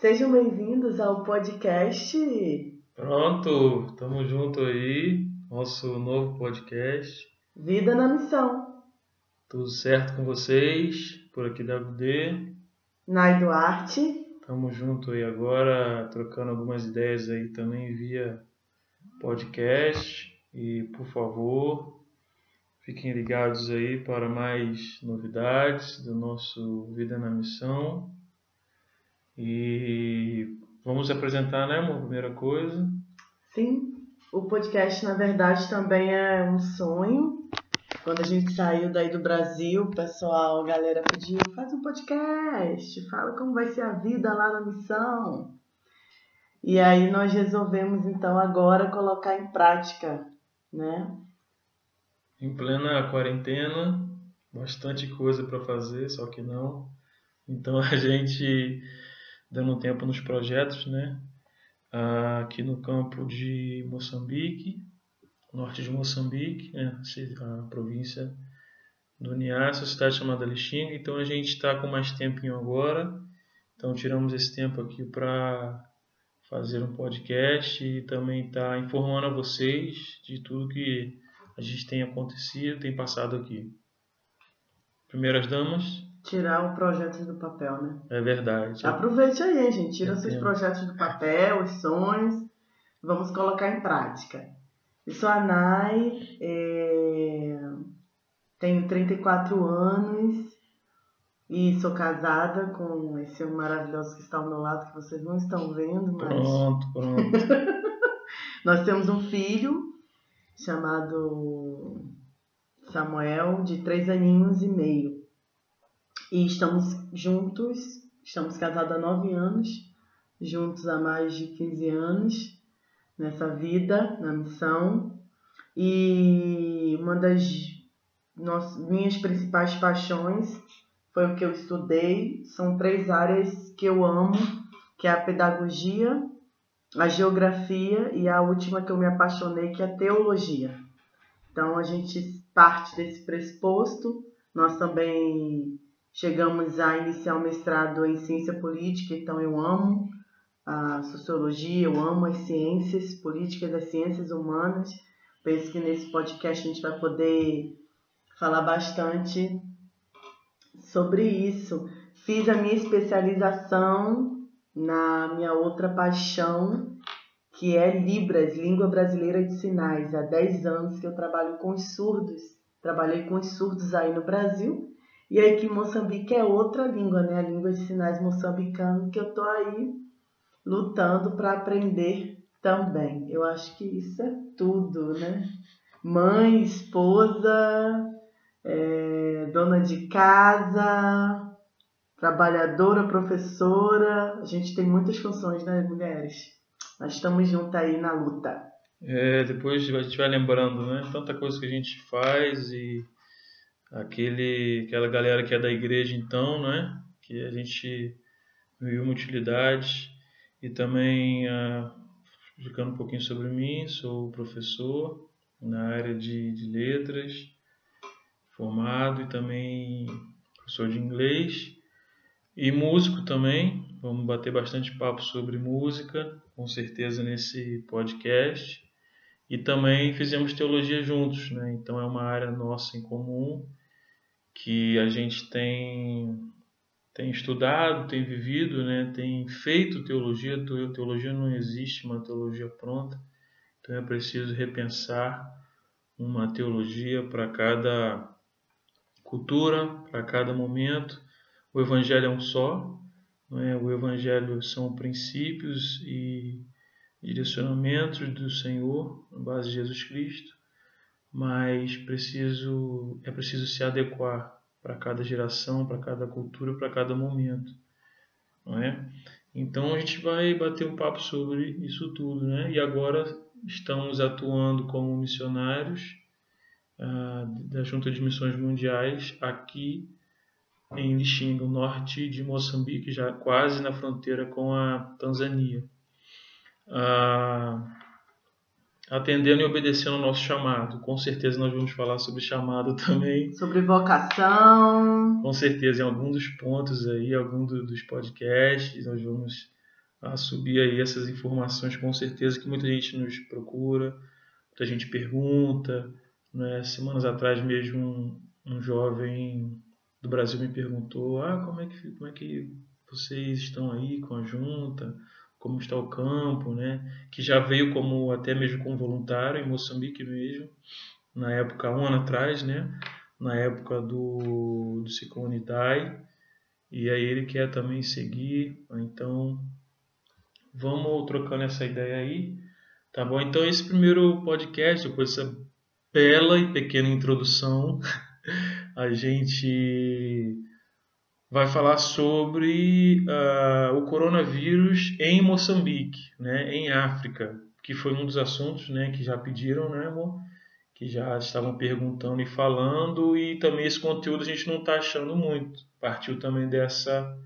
Sejam bem-vindos ao podcast. Pronto, estamos junto aí, nosso novo podcast. Vida na Missão. Tudo certo com vocês? Por aqui UD. Nai Duarte. Estamos junto aí agora, trocando algumas ideias aí também via podcast. E por favor, fiquem ligados aí para mais novidades do nosso Vida na Missão. E vamos apresentar, né, amor? Primeira coisa. Sim, o podcast na verdade também é um sonho. Quando a gente saiu daí do Brasil, o pessoal, a galera pediu, faz um podcast, fala como vai ser a vida lá na missão. E aí nós resolvemos então agora colocar em prática, né? Em plena quarentena, bastante coisa para fazer, só que não. Então a gente dando tempo nos projetos, né? Aqui no campo de Moçambique, norte de Moçambique, né? a província do Niassa, cidade chamada Lixinga. Então a gente está com mais tempinho agora. Então tiramos esse tempo aqui para fazer um podcast e também estar tá informando a vocês de tudo que a gente tem acontecido, tem passado aqui. Primeiras damas tirar o projeto do papel, né? É verdade. Aproveite aí, gente. Tira seus projetos do papel, os sonhos. Vamos colocar em prática. Eu sou a Nai, é... tenho 34 anos e sou casada com esse maravilhoso que está ao meu lado, que vocês não estão vendo, mas. Pronto, pronto. Nós temos um filho chamado Samuel, de três aninhos e meio. E estamos juntos, estamos casados há nove anos, juntos há mais de 15 anos nessa vida, na missão. E uma das nossas, minhas principais paixões foi o que eu estudei. São três áreas que eu amo, que é a pedagogia, a geografia e a última que eu me apaixonei, que é a teologia. Então a gente parte desse pressuposto. Nós também Chegamos a iniciar o mestrado em ciência política, então eu amo a sociologia, eu amo as ciências políticas, as ciências humanas. Penso que nesse podcast a gente vai poder falar bastante sobre isso. Fiz a minha especialização na minha outra paixão, que é Libras, Língua Brasileira de Sinais. Há 10 anos que eu trabalho com os surdos. Trabalhei com os surdos aí no Brasil e aí que Moçambique é outra língua, né? A língua de sinais moçambicana, que eu tô aí lutando para aprender também. Eu acho que isso é tudo, né? Mãe, esposa, é, dona de casa, trabalhadora, professora. A gente tem muitas funções, né, mulheres? Nós estamos juntas aí na luta. É, depois a gente vai lembrando, né? Tanta coisa que a gente faz e aquele, aquela galera que é da igreja então, né? Que a gente viu uma utilidade e também uh, explicando um pouquinho sobre mim, sou professor na área de, de letras, formado e também professor de inglês e músico também. Vamos bater bastante papo sobre música, com certeza nesse podcast. E também fizemos teologia juntos, né? Então é uma área nossa em comum que a gente tem tem estudado, tem vivido, né, tem feito teologia. Teologia não existe uma teologia pronta, então é preciso repensar uma teologia para cada cultura, para cada momento. O Evangelho é um só, não é? o Evangelho são princípios e direcionamentos do Senhor, na base de Jesus Cristo mas preciso é preciso se adequar para cada geração, para cada cultura, para cada momento, não é? Então a gente vai bater um papo sobre isso tudo, né? E agora estamos atuando como missionários ah, da Junta de Missões Mundiais aqui em Lixinga, norte de Moçambique, já quase na fronteira com a Tanzânia. Ah, atendendo e obedecendo ao nosso chamado. Com certeza nós vamos falar sobre chamado também. Sobre vocação. Com certeza, em algum dos pontos aí, algum do, dos podcasts, nós vamos a subir aí essas informações com certeza que muita gente nos procura, muita gente pergunta. Né? Semanas atrás mesmo um, um jovem do Brasil me perguntou ah, como, é que, como é que vocês estão aí com a junta, como está o campo, né? que já veio como até mesmo como voluntário em Moçambique mesmo, na época, um ano atrás, né? na época do, do ciclone Dai, e aí ele quer também seguir, então vamos trocando essa ideia aí, tá bom? Então esse primeiro podcast, depois dessa bela e pequena introdução, a gente vai falar sobre uh, o coronavírus em Moçambique, né, em África, que foi um dos assuntos né, que já pediram, né, amor? Que já estavam perguntando e falando, e também esse conteúdo a gente não está achando muito. Partiu também dessa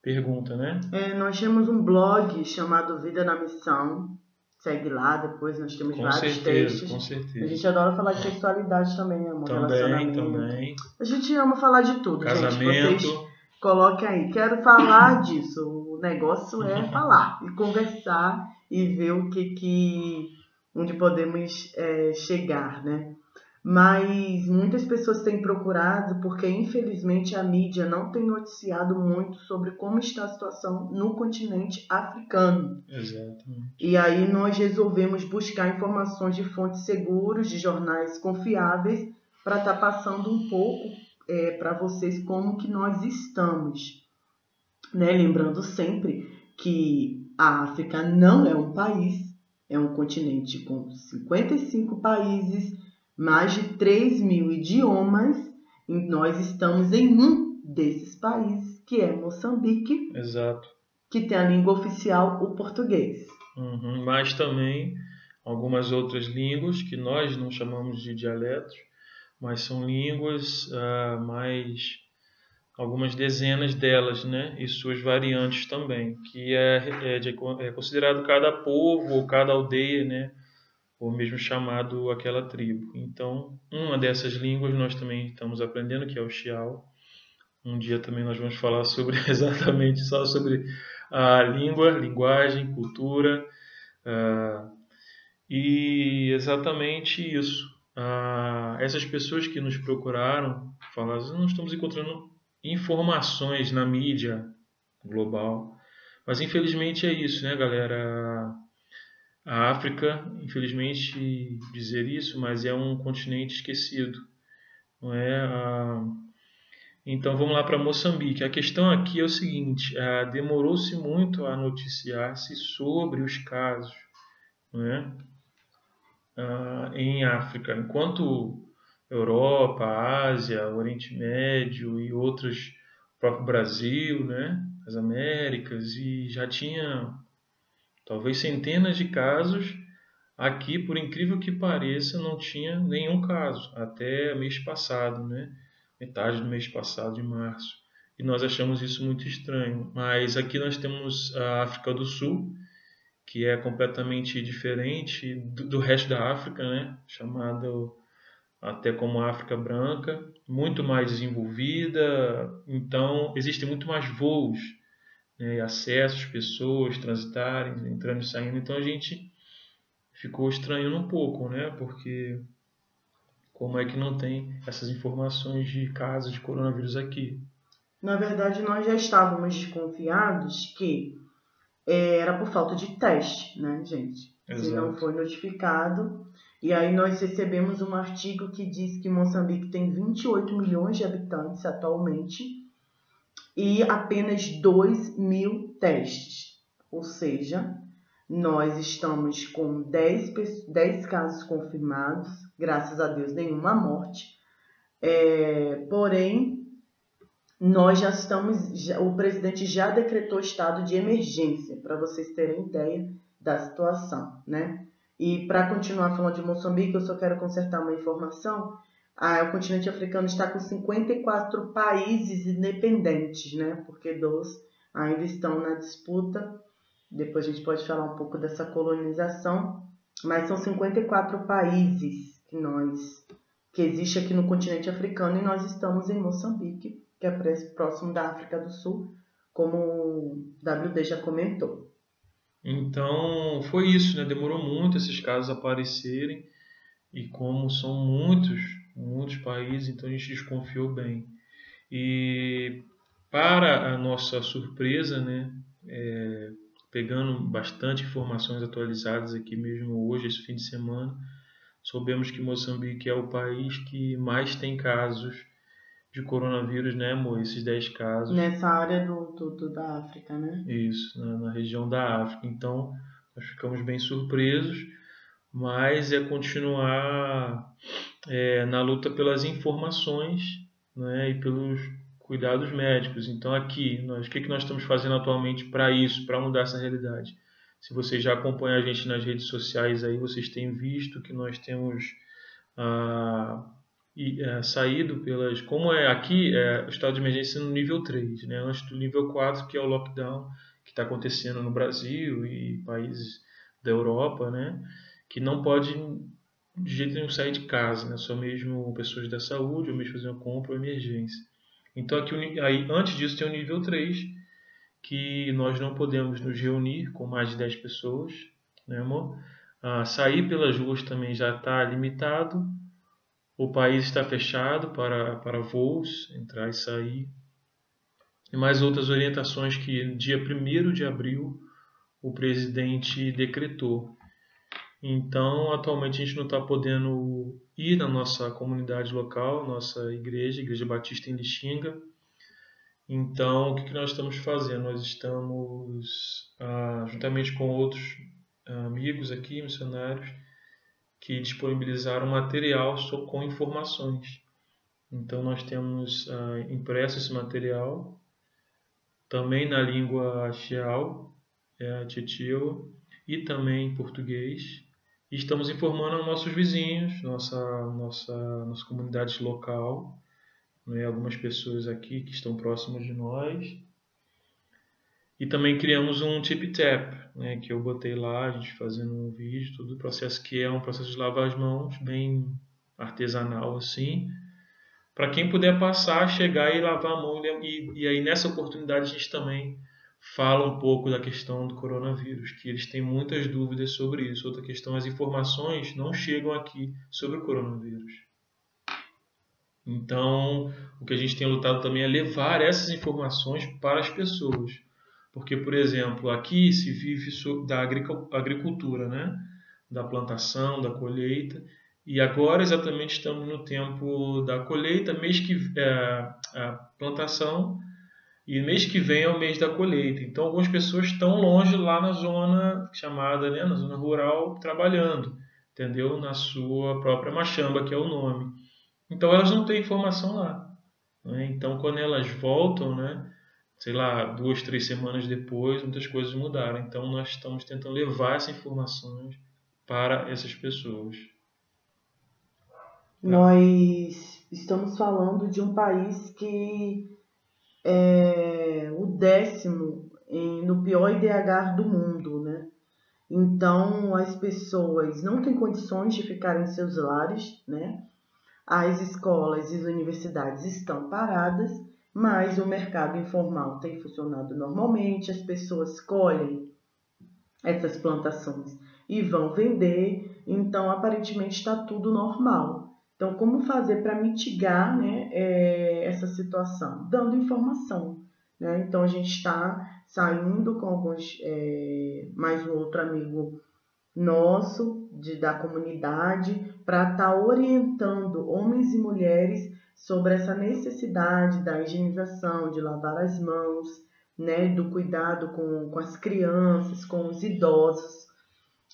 pergunta, né? É, nós temos um blog chamado Vida na Missão. Segue lá, depois nós temos com vários certeza, textos. Com certeza, A gente adora falar de sexualidade também, amor. Também, relacionamento. também. A gente ama falar de tudo, gente. Casamento. Vocês coloquem aí. Quero falar disso. O negócio é falar e conversar e ver o que que onde podemos é, chegar, né? Mas muitas pessoas têm procurado porque infelizmente a mídia não tem noticiado muito sobre como está a situação no continente africano. Exatamente. E aí nós resolvemos buscar informações de fontes seguras, de jornais confiáveis, para estar passando um pouco é, para vocês como que nós estamos. Né? Lembrando sempre que a África não é um país, é um continente com 55 países, mais de 3 mil idiomas, e nós estamos em um desses países, que é Moçambique, Exato. que tem a língua oficial o português. Uhum. Mas também algumas outras línguas que nós não chamamos de dialetos, mas são línguas ah, mais algumas dezenas delas, né, e suas variantes também, que é, é, de- é considerado cada povo ou cada aldeia, né, ou mesmo chamado aquela tribo. Então, uma dessas línguas nós também estamos aprendendo, que é o Xiao. Um dia também nós vamos falar sobre exatamente só sobre a língua, linguagem, cultura, ah, e exatamente isso. Ah, essas pessoas que nos procuraram falaram, não estamos encontrando informações na mídia global. Mas infelizmente é isso, né, galera? A África, infelizmente dizer isso, mas é um continente esquecido, não é? Ah, então vamos lá para Moçambique. A questão aqui é o seguinte: ah, demorou-se muito a noticiar-se sobre os casos, não é? Ah, em África, enquanto Europa, Ásia, Oriente Médio e outros, o próprio Brasil, né, as Américas, e já tinha talvez centenas de casos. Aqui, por incrível que pareça, não tinha nenhum caso até mês passado, né? Metade do mês passado, de março. E nós achamos isso muito estranho. Mas aqui nós temos a África do Sul, que é completamente diferente do, do resto da África, né? Chamado até como África Branca, muito mais desenvolvida. Então, existem muito mais voos né, acessos, pessoas transitarem, entrando e saindo. Então, a gente ficou estranhando um pouco, né? Porque como é que não tem essas informações de casos de coronavírus aqui? Na verdade, nós já estávamos desconfiados que era por falta de teste, né, gente? Se não Exato. foi notificado. E aí nós recebemos um artigo que diz que Moçambique tem 28 milhões de habitantes atualmente e apenas 2 mil testes. Ou seja, nós estamos com 10, pe- 10 casos confirmados, graças a Deus nenhuma morte. É, porém, nós já estamos, já- o presidente já decretou estado de emergência, para vocês terem ideia da situação, né? E para continuar falando de Moçambique, eu só quero consertar uma informação. Ah, o continente africano está com 54 países independentes, né? Porque 12 ainda estão na disputa. Depois a gente pode falar um pouco dessa colonização, mas são 54 países que nós que existe aqui no continente africano e nós estamos em Moçambique, que é próximo da África do Sul, como o WD já comentou. Então foi isso, né? Demorou muito esses casos aparecerem e como são muitos, muitos países, então a gente desconfiou bem. E para a nossa surpresa, né? É, pegando bastante informações atualizadas aqui mesmo hoje, esse fim de semana, soubemos que Moçambique é o país que mais tem casos de coronavírus, né, amor? Esses 10 casos. Nessa área do, do, do da África, né? Isso, na, na, região da África. Então, nós ficamos bem surpresos, mas é continuar é, na luta pelas informações né, e pelos cuidados médicos. Então, aqui, nós, o que, que nós estamos fazendo atualmente para isso, para mudar essa realidade? Se vocês já acompanham a gente nas redes sociais aí, vocês têm visto que nós temos. Ah, e, é, saído pelas. Como é aqui, é, o estado de emergência no nível 3, né? antes do nível 4, que é o lockdown que está acontecendo no Brasil e países da Europa, né? que não pode de jeito nenhum sair de casa, né? só mesmo pessoas da saúde, ou mesmo fazer uma compra ou emergência. Então, aqui, aí, antes disso, tem o nível 3, que nós não podemos nos reunir com mais de 10 pessoas, né, amor? Ah, sair pelas ruas também já está limitado, o país está fechado para, para voos, entrar e sair. E mais outras orientações que dia 1 de abril o presidente decretou. Então, atualmente a gente não está podendo ir na nossa comunidade local, nossa igreja, Igreja Batista em Lixinga. Então, o que, que nós estamos fazendo? Nós estamos, ah, juntamente com outros amigos aqui, missionários, que disponibilizaram material com informações. Então nós temos uh, impresso esse material também na língua xiao, é, titio, e também em português. E estamos informando aos nossos vizinhos, nossa, nossa, nossa comunidade local, né, algumas pessoas aqui que estão próximas de nós e também criamos um tip tap, né, que eu botei lá, a gente fazendo um vídeo, todo o processo que é um processo de lavar as mãos, bem artesanal assim, para quem puder passar, chegar e lavar a mão. E, e aí nessa oportunidade a gente também fala um pouco da questão do coronavírus, que eles têm muitas dúvidas sobre isso. Outra questão, as informações não chegam aqui sobre o coronavírus. Então, o que a gente tem lutado também é levar essas informações para as pessoas. Porque, por exemplo, aqui se vive da agricultura, né? da plantação, da colheita, e agora exatamente estamos no tempo da colheita, mês que é, a plantação e mês que vem é o mês da colheita. Então algumas pessoas estão longe lá na zona chamada, né, na zona rural, trabalhando, entendeu? Na sua própria machamba, que é o nome. Então elas não têm informação lá. Né? Então quando elas voltam, né, sei lá, duas, três semanas depois, muitas coisas mudaram. Então, nós estamos tentando levar essas informações para essas pessoas. Nós estamos falando de um país que é o décimo em, no pior IDH do mundo, né? Então, as pessoas não têm condições de ficar em seus lares, né? As escolas e as universidades estão paradas mas o mercado informal tem funcionado normalmente, as pessoas colhem essas plantações e vão vender, então aparentemente está tudo normal. Então, como fazer para mitigar né, é, essa situação? Dando informação. Né? Então, a gente está saindo com alguns, é, mais um outro amigo nosso de, da comunidade para estar tá orientando homens e mulheres sobre essa necessidade da higienização, de lavar as mãos, né, do cuidado com, com as crianças, com os idosos.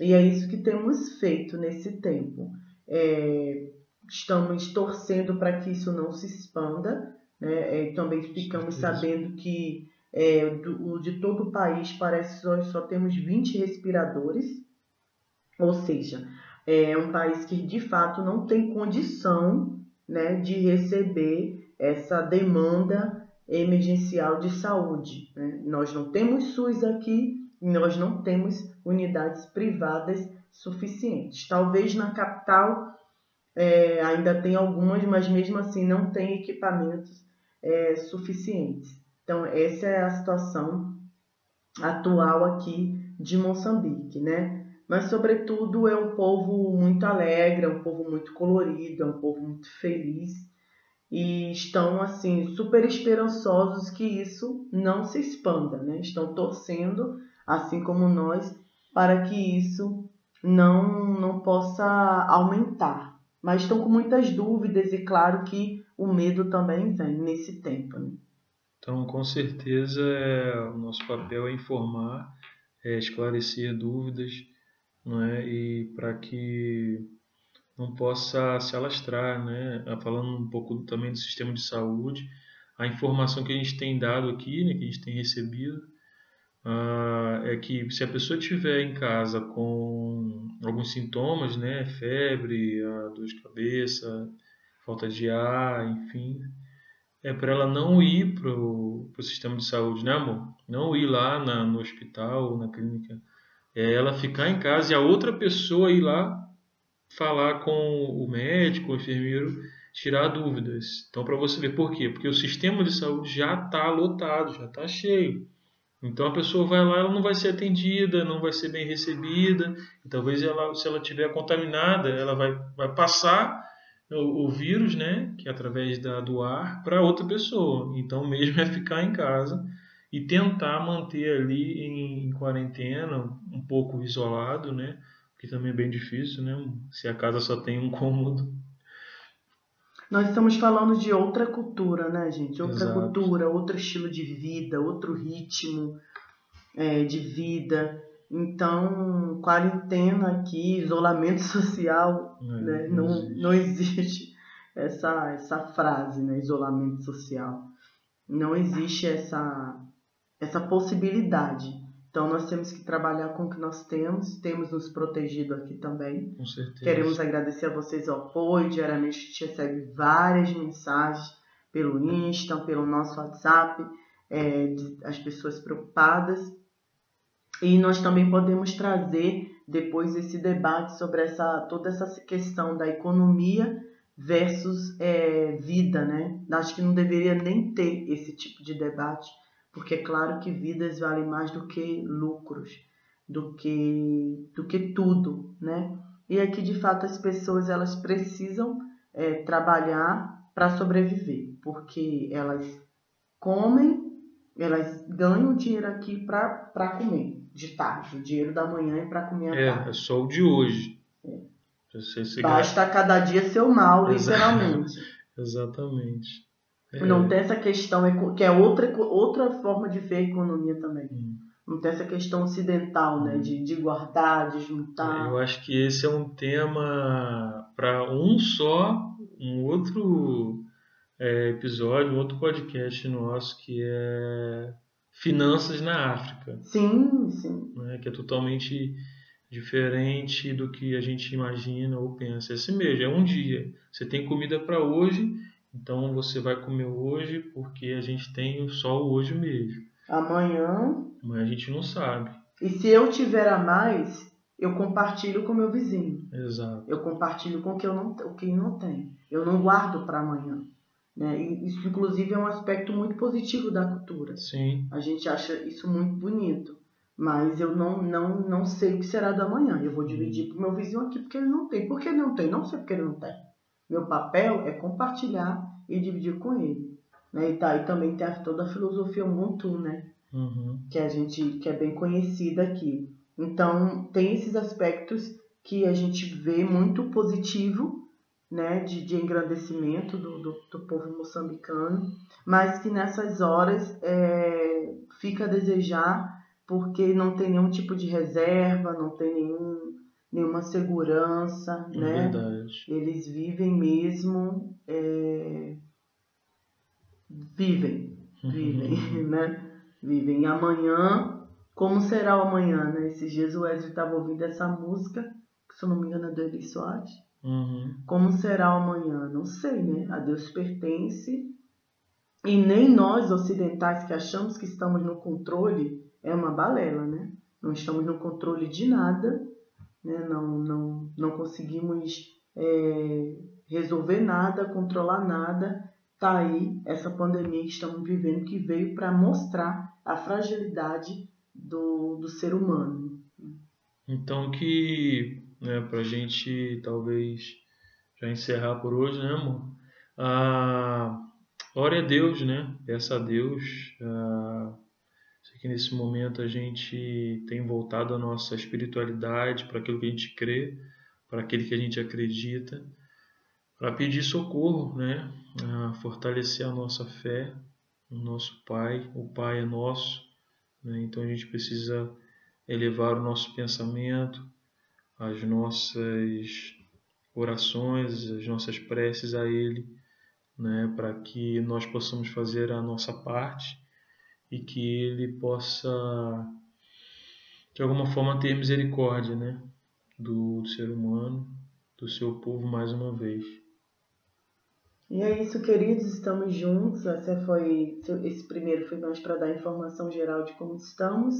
E é isso que temos feito nesse tempo. É, estamos torcendo para que isso não se expanda. Né? É, também ficamos sabendo que é, do, de todo o país parece que nós só temos 20 respiradores. Ou seja, é um país que de fato não tem condição né, de receber essa demanda emergencial de saúde. Né? Nós não temos SUS aqui nós não temos unidades privadas suficientes. Talvez na capital é, ainda tem algumas, mas mesmo assim não tem equipamentos é, suficientes. Então, essa é a situação atual aqui de Moçambique, né? Mas, sobretudo, é um povo muito alegre, é um povo muito colorido, é um povo muito feliz e estão, assim, super esperançosos que isso não se expanda, né? Estão torcendo, assim como nós, para que isso não, não possa aumentar. Mas estão com muitas dúvidas e, claro, que o medo também vem nesse tempo, né? Então, com certeza, é, o nosso papel é informar, é esclarecer dúvidas, não é? E para que não possa se alastrar, né? Falando um pouco também do sistema de saúde, a informação que a gente tem dado aqui, né, que a gente tem recebido, uh, é que se a pessoa estiver em casa com alguns sintomas, né, febre, dor de cabeça, falta de ar, enfim, é para ela não ir para o sistema de saúde, né, amor? Não ir lá na, no hospital, na clínica. É ela ficar em casa e a outra pessoa ir lá falar com o médico, o enfermeiro, tirar dúvidas. Então, para você ver por quê? Porque o sistema de saúde já está lotado, já está cheio. Então a pessoa vai lá, ela não vai ser atendida, não vai ser bem recebida. E talvez ela, se ela tiver contaminada, ela vai, vai passar o, o vírus, né, que é através da, do ar, para outra pessoa. Então, mesmo é ficar em casa e tentar manter ali em, em quarentena, um pouco isolado, né, que também é bem difícil, né, se a casa só tem um cômodo. Nós estamos falando de outra cultura, né, gente? Outra Exato. cultura, outro estilo de vida, outro ritmo é, de vida. Então, quarentena aqui, isolamento social, é, né? não, não existe. não existe essa, essa frase, né? isolamento social. Não existe essa, essa possibilidade. Então, nós temos que trabalhar com o que nós temos, temos nos protegido aqui também. Com certeza. Queremos agradecer a vocês o apoio. Diariamente a gente recebe várias mensagens pelo Insta, pelo nosso WhatsApp, é, as pessoas preocupadas. E nós também podemos trazer depois esse debate sobre essa, toda essa questão da economia versus é, vida, né? Acho que não deveria nem ter esse tipo de debate, porque é claro que vidas valem mais do que lucros, do que, do que tudo, né? E aqui, de fato, as pessoas elas precisam é, trabalhar para sobreviver, porque elas comem, elas ganham dinheiro aqui para comer de tarde. O dinheiro da manhã é para comer à é, tarde. É só o de hoje. É. Basta cada dia seu mal, literalmente. Exatamente. É. Não tem essa questão, que é outra, outra forma de ver a economia também. Hum. Não tem essa questão ocidental, né? De, de guardar, de juntar. Eu acho que esse é um tema para um só, um outro é, episódio, um outro podcast nosso, que é finanças na África. Sim, sim. Né, que é totalmente diferente do que a gente imagina ou pensa. É assim mesmo, é um dia. Você tem comida para hoje, então você vai comer hoje porque a gente tem só o hoje mesmo. Amanhã. Amanhã a gente não sabe. E se eu tiver a mais, eu compartilho com meu vizinho. Exato. Eu compartilho com o que eu não, o que não tem. Eu não guardo para amanhã. Né? Isso, inclusive, é um aspecto muito positivo da cultura. Sim. A gente acha isso muito bonito. Mas eu não, não, não sei o que será da manhã. Eu vou dividir para o meu vizinho aqui porque ele não tem. Por que ele não tem? Não sei porque ele não tem. Meu papel é compartilhar e dividir com ele. Né? E, tá, e também tem toda a filosofia Ubuntu, né? Uhum. Que a gente que é bem conhecida aqui. Então tem esses aspectos que a gente vê muito positivo né, de, de engrandecimento do, do, do, povo moçambicano, mas que nessas horas é, fica a desejar porque não tem nenhum tipo de reserva, não tem nenhum, nenhuma segurança, é né? Verdade. Eles vivem mesmo, é, vivem, vivem, uhum. né? Vivem. E amanhã, como será o amanhã, né? Esses dias o Wesley estava ouvindo essa música, que se eu não me engano é do Eli Soares, Uhum. Como será o amanhã? Não sei, né? A Deus pertence. E nem nós ocidentais que achamos que estamos no controle é uma balela, né? Não estamos no controle de nada, né? Não, não, não conseguimos é, resolver nada, controlar nada. Tá aí essa pandemia que estamos vivendo que veio para mostrar a fragilidade do, do ser humano. Então que, né, para a gente talvez já encerrar por hoje, né, amor? Ah, ore a Deus, né? Peça a Deus. Ah, que nesse momento a gente tem voltado a nossa espiritualidade para aquilo que a gente crê, para aquilo que a gente acredita, para pedir socorro, né? Ah, fortalecer a nossa fé no nosso Pai. O Pai é nosso, né? então a gente precisa elevar o nosso pensamento, as nossas orações, as nossas preces a Ele, né, para que nós possamos fazer a nossa parte e que Ele possa, de alguma forma, ter misericórdia né, do, do ser humano, do seu povo mais uma vez. E é isso, queridos, estamos juntos. Esse, foi, esse primeiro foi mais para dar informação geral de como estamos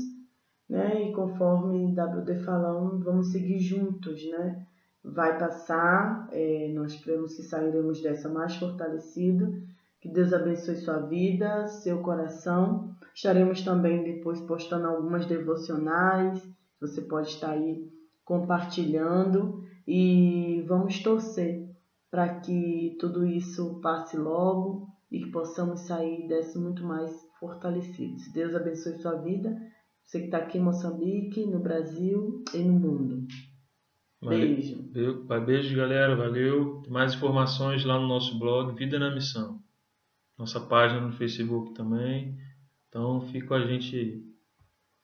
né? E conforme WD falando, vamos seguir juntos, né? Vai passar, é, nós cremos que sairemos dessa mais fortalecido. Que Deus abençoe sua vida, seu coração. Estaremos também depois postando algumas devocionais. Você pode estar aí compartilhando e vamos torcer para que tudo isso passe logo e que possamos sair desse muito mais fortalecidos. Deus abençoe sua vida. Você que está aqui em Moçambique, no Brasil e no mundo. Beijo. Valeu. Beijo, galera. Valeu. Mais informações lá no nosso blog Vida na Missão. Nossa página no Facebook também. Então, fica a gente.